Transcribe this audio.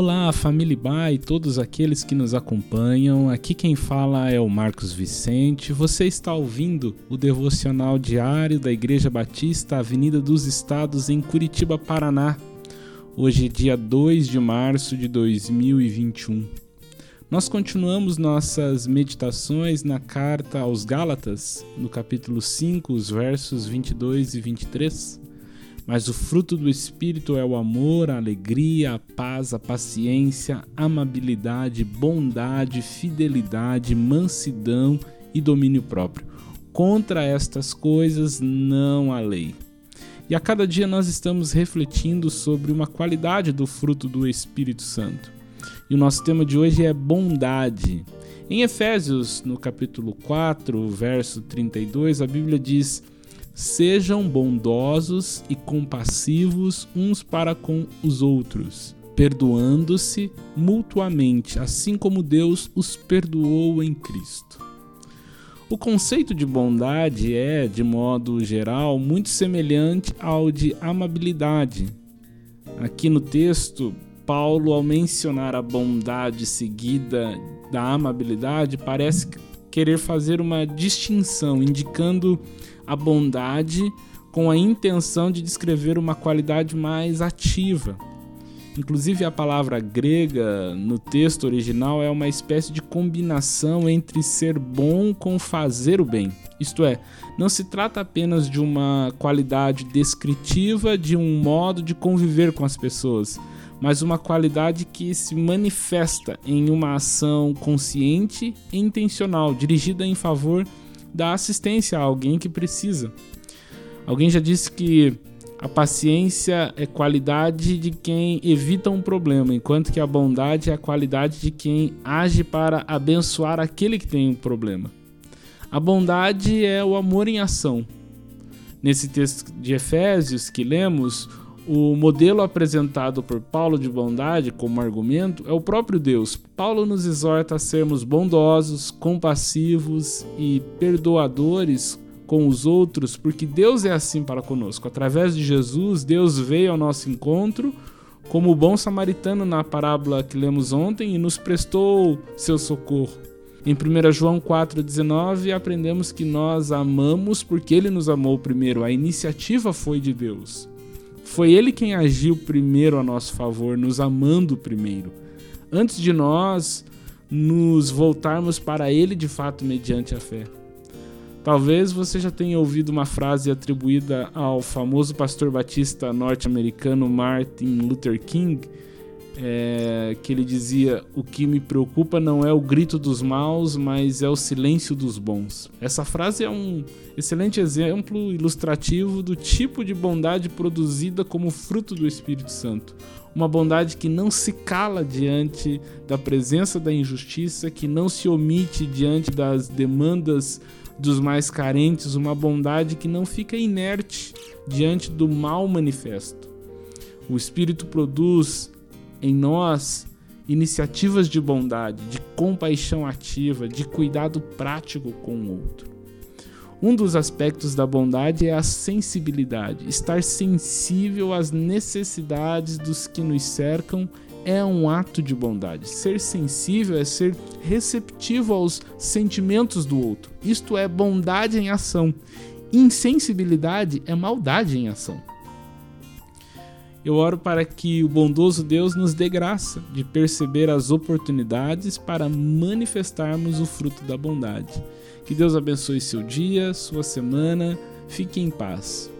Olá, família Ba e todos aqueles que nos acompanham. Aqui quem fala é o Marcos Vicente. Você está ouvindo o devocional diário da Igreja Batista Avenida dos Estados em Curitiba, Paraná. Hoje é dia 2 de março de 2021. Nós continuamos nossas meditações na carta aos Gálatas, no capítulo 5, os versos 22 e 23. Mas o fruto do Espírito é o amor, a alegria, a paz, a paciência, amabilidade, bondade, fidelidade, mansidão e domínio próprio. Contra estas coisas não há lei. E a cada dia nós estamos refletindo sobre uma qualidade do fruto do Espírito Santo. E o nosso tema de hoje é bondade. Em Efésios, no capítulo 4, verso 32, a Bíblia diz: Sejam bondosos e compassivos uns para com os outros, perdoando-se mutuamente, assim como Deus os perdoou em Cristo. O conceito de bondade é, de modo geral, muito semelhante ao de amabilidade. Aqui no texto, Paulo, ao mencionar a bondade seguida da amabilidade, parece querer fazer uma distinção, indicando a bondade com a intenção de descrever uma qualidade mais ativa. Inclusive, a palavra grega no texto original é uma espécie de combinação entre ser bom com fazer o bem. Isto é, não se trata apenas de uma qualidade descritiva de um modo de conviver com as pessoas, mas uma qualidade que se manifesta em uma ação consciente e intencional, dirigida em favor da assistência a alguém que precisa. Alguém já disse que a paciência é qualidade de quem evita um problema, enquanto que a bondade é a qualidade de quem age para abençoar aquele que tem um problema. A bondade é o amor em ação. Nesse texto de Efésios que lemos, o modelo apresentado por Paulo de bondade como argumento é o próprio Deus. Paulo nos exorta a sermos bondosos, compassivos e perdoadores com os outros, porque Deus é assim para conosco. Através de Jesus, Deus veio ao nosso encontro como o bom samaritano na parábola que lemos ontem e nos prestou seu socorro. Em 1 João 4,19 aprendemos que nós amamos porque ele nos amou primeiro. A iniciativa foi de Deus. Foi ele quem agiu primeiro a nosso favor, nos amando primeiro. Antes de nós nos voltarmos para ele de fato mediante a fé. Talvez você já tenha ouvido uma frase atribuída ao famoso pastor batista norte-americano Martin Luther King, é, que ele dizia: O que me preocupa não é o grito dos maus, mas é o silêncio dos bons. Essa frase é um excelente exemplo ilustrativo do tipo de bondade produzida como fruto do Espírito Santo. Uma bondade que não se cala diante da presença da injustiça, que não se omite diante das demandas dos mais carentes, uma bondade que não fica inerte diante do mal manifesto. O Espírito produz em nós iniciativas de bondade, de compaixão ativa, de cuidado prático com o outro. Um dos aspectos da bondade é a sensibilidade. Estar sensível às necessidades dos que nos cercam é um ato de bondade. Ser sensível é ser receptivo aos sentimentos do outro. Isto é bondade em ação. Insensibilidade é maldade em ação. Eu oro para que o bondoso Deus nos dê graça de perceber as oportunidades para manifestarmos o fruto da bondade. Que Deus abençoe seu dia, sua semana. Fique em paz.